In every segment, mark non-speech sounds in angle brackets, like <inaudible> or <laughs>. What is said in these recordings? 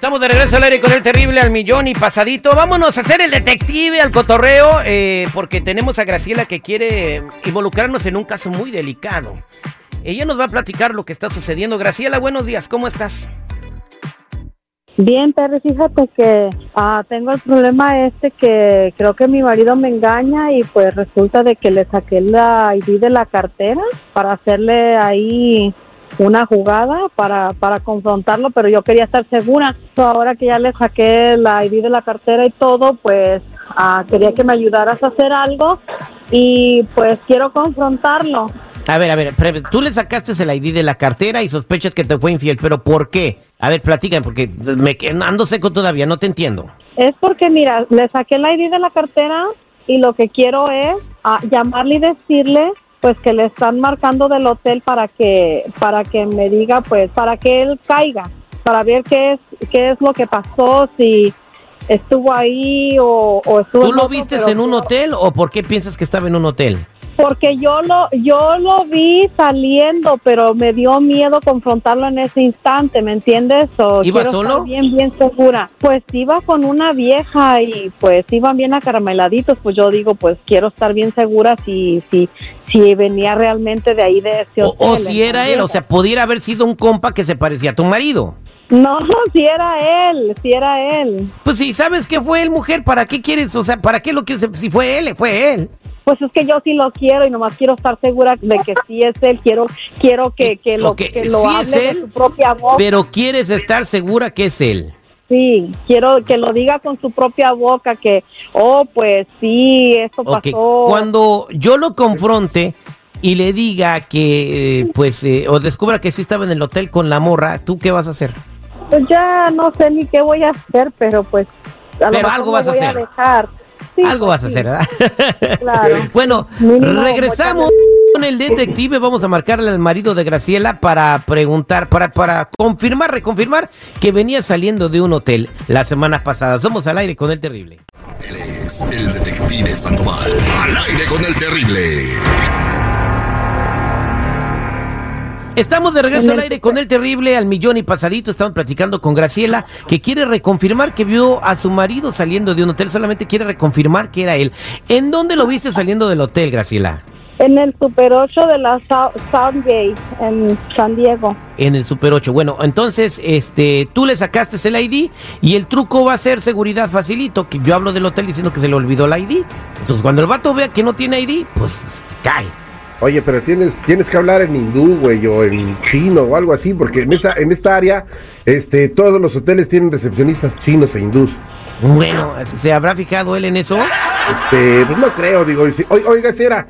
Estamos de regreso al aire con el terrible al millón y pasadito. Vámonos a hacer el detective al cotorreo eh, porque tenemos a Graciela que quiere involucrarnos en un caso muy delicado. Ella nos va a platicar lo que está sucediendo. Graciela, buenos días, ¿cómo estás? Bien, Terry, fíjate que ah, tengo el problema este que creo que mi marido me engaña y pues resulta de que le saqué la ID de la cartera para hacerle ahí una jugada para, para confrontarlo, pero yo quería estar segura. So, ahora que ya le saqué la ID de la cartera y todo, pues ah, quería que me ayudaras a hacer algo y pues quiero confrontarlo. A ver, a ver, tú le sacaste el ID de la cartera y sospechas que te fue infiel, pero ¿por qué? A ver, platícame, porque me ando seco todavía, no te entiendo. Es porque, mira, le saqué la ID de la cartera y lo que quiero es ah, llamarle y decirle pues que le están marcando del hotel para que para que me diga pues para que él caiga para ver qué es qué es lo que pasó si estuvo ahí o, o estuvo ¿Tú lo otro, viste en un hotel o por qué piensas que estaba en un hotel? Porque yo lo yo lo vi saliendo pero me dio miedo confrontarlo en ese instante me entiendes o ¿Iba quiero solo? estar bien bien segura pues iba con una vieja y pues iban bien acarameladitos pues yo digo pues quiero estar bien segura si si si venía realmente de ahí de ese O, hotel o si era él, o sea, pudiera haber sido un compa que se parecía a tu marido. no <laughs> si era él si era él Pues si sabes que fue él, mujer, ¿para qué quieres? O sea, ¿para qué lo quieres? Si fue él, fue él. Pues es que yo sí lo quiero y nomás quiero estar segura de que sí es él quiero quiero que, que lo Ok, que lo sí es hable de él, su propia voz Pero quieres estar segura que es él. Sí, quiero que lo diga con su propia boca que, oh, pues sí, eso Ok, pasó. cuando yo lo confronte y le diga que, eh, pues, eh, o descubra que sí estaba en el hotel con la morra, ¿tú qué vas a hacer? Pues ya no sé ni qué voy a hacer, pero pues a lo Pero mejor algo vas a voy hacer. dejar. Sí, Algo pues vas a hacer, ¿verdad? <laughs> Claro. <laughs> bueno, Mínimo, regresamos con el detective. Vamos a marcarle al marido de Graciela para preguntar, para, para confirmar, reconfirmar que venía saliendo de un hotel la semana pasada. Somos al aire con el terrible. Él es el detective Sandoval. Al aire con el terrible. Estamos de regreso al aire con el terrible al millón y pasadito. Estamos platicando con Graciela, que quiere reconfirmar que vio a su marido saliendo de un hotel. Solamente quiere reconfirmar que era él. ¿En dónde lo viste saliendo del hotel, Graciela? En el Super 8 de la Sou- Southgate en San Diego. En el Super 8. Bueno, entonces, este, tú le sacaste el ID y el truco va a ser seguridad facilito. Que yo hablo del hotel diciendo que se le olvidó el ID. Entonces, cuando el vato vea que no tiene ID, pues cae. Oye, pero tienes, tienes que hablar en hindú, güey, o en chino o algo así, porque en esa, en esta área, este, todos los hoteles tienen recepcionistas chinos e hindús. Bueno, ¿se habrá fijado él en eso? Este, pues no creo, digo, si- oi- oiga, si era,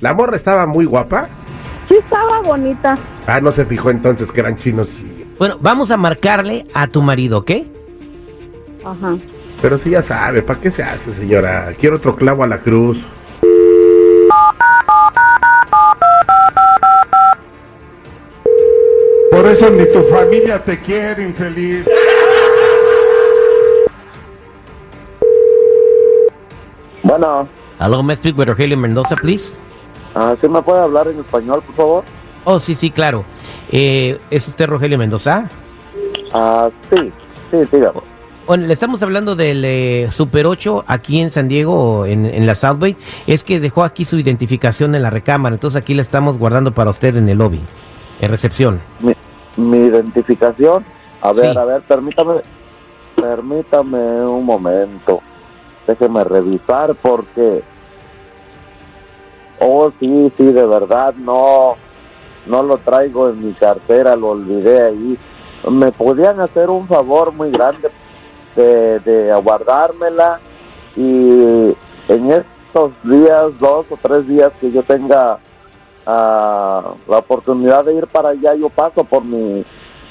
la morra estaba muy guapa. Sí estaba bonita. Ah, no se fijó entonces que eran chinos. Bueno, vamos a marcarle a tu marido, ¿ok? Ajá. Pero sí ya sabe, ¿para qué se hace, señora? Quiero otro clavo a la cruz. Por eso ni tu familia te quiere, infeliz. Bueno, Hello, may I speak with Rogelio Mendoza, please? ah, ¿sí me puede hablar en español, por favor? Oh, sí, sí, claro. Eh, ¿Es usted Rogelio Mendoza? Ah, sí, sí, dígame. Bueno, le estamos hablando del eh, Super 8 aquí en San Diego, en, en la South Bay. Es que dejó aquí su identificación en la recámara, entonces aquí la estamos guardando para usted en el lobby, en recepción. Mi, mi identificación. A ver, Sí. a ver, permítame, permítame un momento. Déjeme revisar porque... Oh, sí, sí, de verdad, no, no lo traigo en mi cartera, lo olvidé ahí. ¿Me podían hacer un favor muy grande de, de guardármela y en estos días, dos o tres días que yo tenga ah, la oportunidad de ir para allá, yo paso por mi,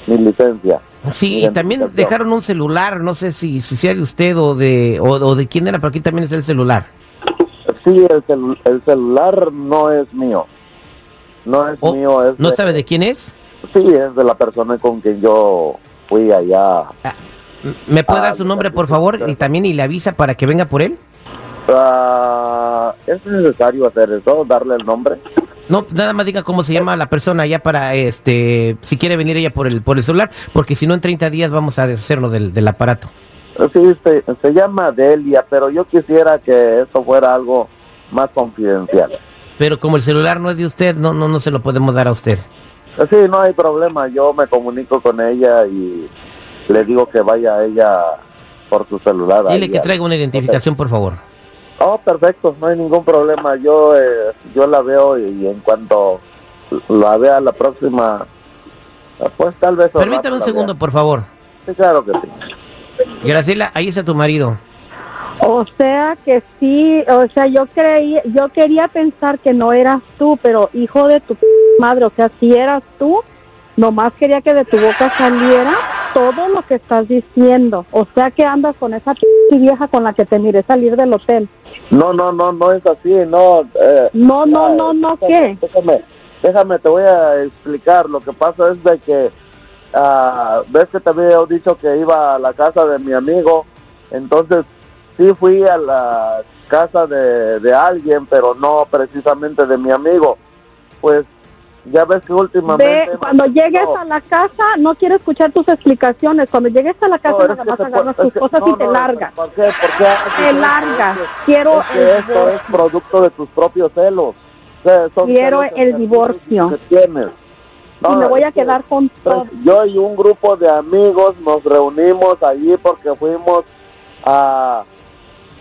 mi licencia. Sí, y también dejaron un celular, no sé si, si sea de usted o de, o, o de quién era, pero aquí también es el celular. Sí, el, celu- el celular no es mío. No es Oh, mío, es ¿No de- sabe de quién es? Sí, es de la persona con quien yo fui allá. M- ¿Me puede Ah, dar su nombre, por favor? Y también y le avisa para que venga por él. Ah, ¿Es necesario hacer eso, darle el nombre? No, nada más diga cómo se llama la persona ya para, este, si quiere venir ella por el, por el celular, porque si no en 30 días vamos a deshacernos del, del aparato. Sí, se, se llama Delia, pero yo quisiera que eso fuera algo más confidencial. Pero como el celular no es de usted, no, no, no se lo podemos dar a usted. Sí, no hay problema. Yo me comunico con ella y le digo que vaya a ella por su celular. Dile que traiga una identificación, por favor. Oh, perfecto, no hay ningún problema. Yo eh, yo la veo y, en cuanto la vea la próxima, pues tal vez... Permítame un segundo, vea. por favor. Sí, claro que sí. Graciela, ahí está tu marido. O sea que sí, o sea, yo creí, yo quería pensar que no eras tú, pero hijo de tu madre, o sea, si eras tú, nomás quería que de tu boca saliera todo lo que estás diciendo. O sea que andas con esa vieja con la que te miré salir del hotel. No, no, no, no es así, no. eh, No, no, no, no, déjame, ¿qué? Déjame, déjame, te voy a explicar. Lo que pasa es de que, ah, ves que te había dicho que iba a la casa de mi amigo, entonces sí fui a la casa de, de alguien, pero no precisamente de mi amigo. Pues ya ves que últimamente... Ve, cuando llegues a la casa, no quiero escuchar tus explicaciones. Cuando llegues a la casa, No, nada más agarras tus cosas no, y te no, largas. ¿Por qué? ¿Por qué Te largas. Quiero es que el esto es divorcio. producto de tus propios celos. O sea, son Quiero celos el divorcio. que tienes. y No, me voy a es que, quedar con pues, todo. yo y un grupo de amigos nos reunimos allí porque fuimos a,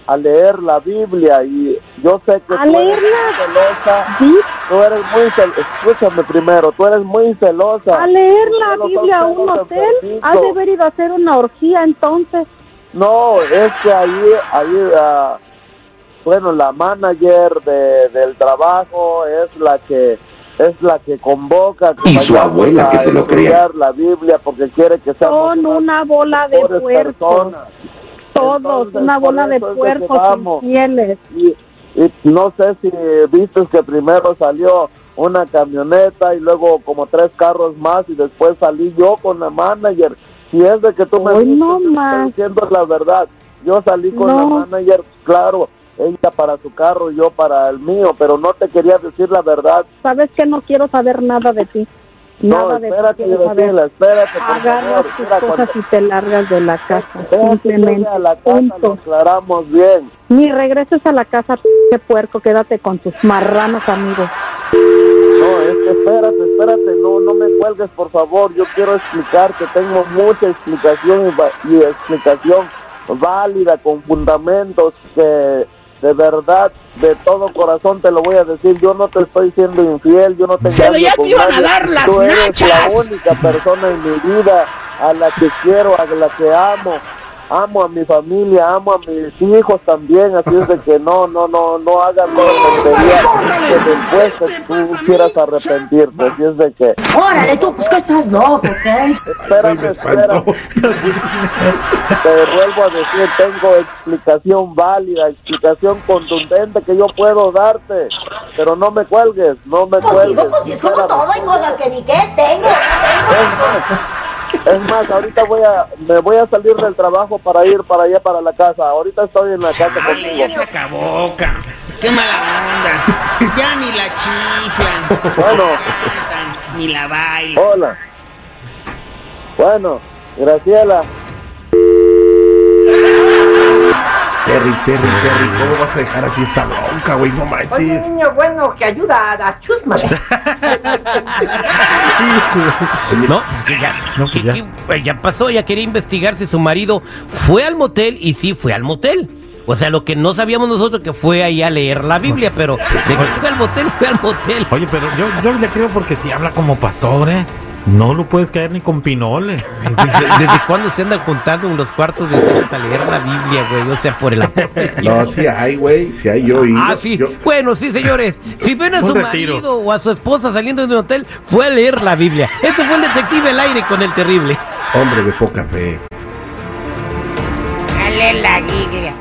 a leer la Biblia y yo sé que ¿A tú eres leerla? muy celosa. Sí, Tú eres muy celosa. Escúchame primero, tú eres muy celosa. a leer la Biblia a un hotel. Has de haber ido a hacer una orgía entonces. No, es que ahí, ahí, ah, bueno, la manager de, del trabajo es la que es la que convoca que Y su abuela, a que se lo crea. la Biblia porque quiere que seamos Son unas una bola de personas. Todos, Entonces, una bola de puercos infieles. Y, y no sé si viste que primero salió una camioneta y luego como tres carros más y después salí yo con la manager. Si es de que tú me Hoy no más. diciendo la verdad. Yo salí con la manager, claro, ella para su carro y yo para el mío, pero no te quería decir la verdad. Sabes que no quiero saber nada de ti. No, Nada de ti espérate, saber. Graciela, espérate, Agarras tus Mira, cosas cuando- y te largas de la casa. espérate, Simplemente. a la casa, lo Punto. aclaramos bien. Ni regreses a la casa, puerco. Quédate con tus marranos amigos. No, es que espérate, espérate, no, no me cuelgues, por favor. Yo quiero explicarte, tengo mucha explicación y, va- y explicación válida, con fundamentos que de verdad, de todo corazón te lo voy a decir. Yo no te estoy siendo infiel, yo no te Se veía que iban a nadie. dar las Tú eres nachas. la única persona en mi vida a la que quiero, a la que amo. Amo a mi familia, amo a mis hijos también, así es de que no, no, no, no hagas toda tontería que después que tú quieras arrepentirte, así es de que Órale, tú, pues que estás loco, ¿qué? espérame, espérame, te vuelvo a decir, tengo explicación válida, explicación contundente que yo puedo darte, pero no me cuelgues, no me Pues cuelgues. digo, pues si es como todo, hay cosas que ni qué tengo. Más, es más, ahorita voy a, me voy a salir del trabajo para ir para allá, para la casa. Ahorita estoy en la casa contigo. ya se acabó, ca. Qué mala onda. Ya ni la chiflan. Bueno. Ni la bailan. Hola. Bueno, Graciela. Terry, Terry, Terry, ¿cómo vas a dejar así esta bronca, güey? No Oye, manches. niño bueno que ayuda a, a Chusma. <laughs> No, es que ya, No, pues que- ya. que, pues, ya pasó, ya quería investigar si su marido fue al motel y sí fue al motel. O sea, lo que no sabíamos nosotros que fue ahí a leer la Biblia, pero de que fue al motel, fue al motel. Oye, pero yo, yo le creo porque si habla como pastor, ¿eh? No lo puedes caer ni con pinole. <laughs> ¿Desde, cuándo se andan juntando en los cuartos de hoteles a leer la Biblia, güey? O sea, por el amor de Dios. No, sí hay, güey, sí hay yo. y Ah, sí. yo- Bueno, sí, señores. Si ven a su retiro. marido o a su esposa saliendo de un hotel, fue a leer la Biblia. Este fue el detective al aire con el terrible. hombre de poca fe. Dale la Biblia.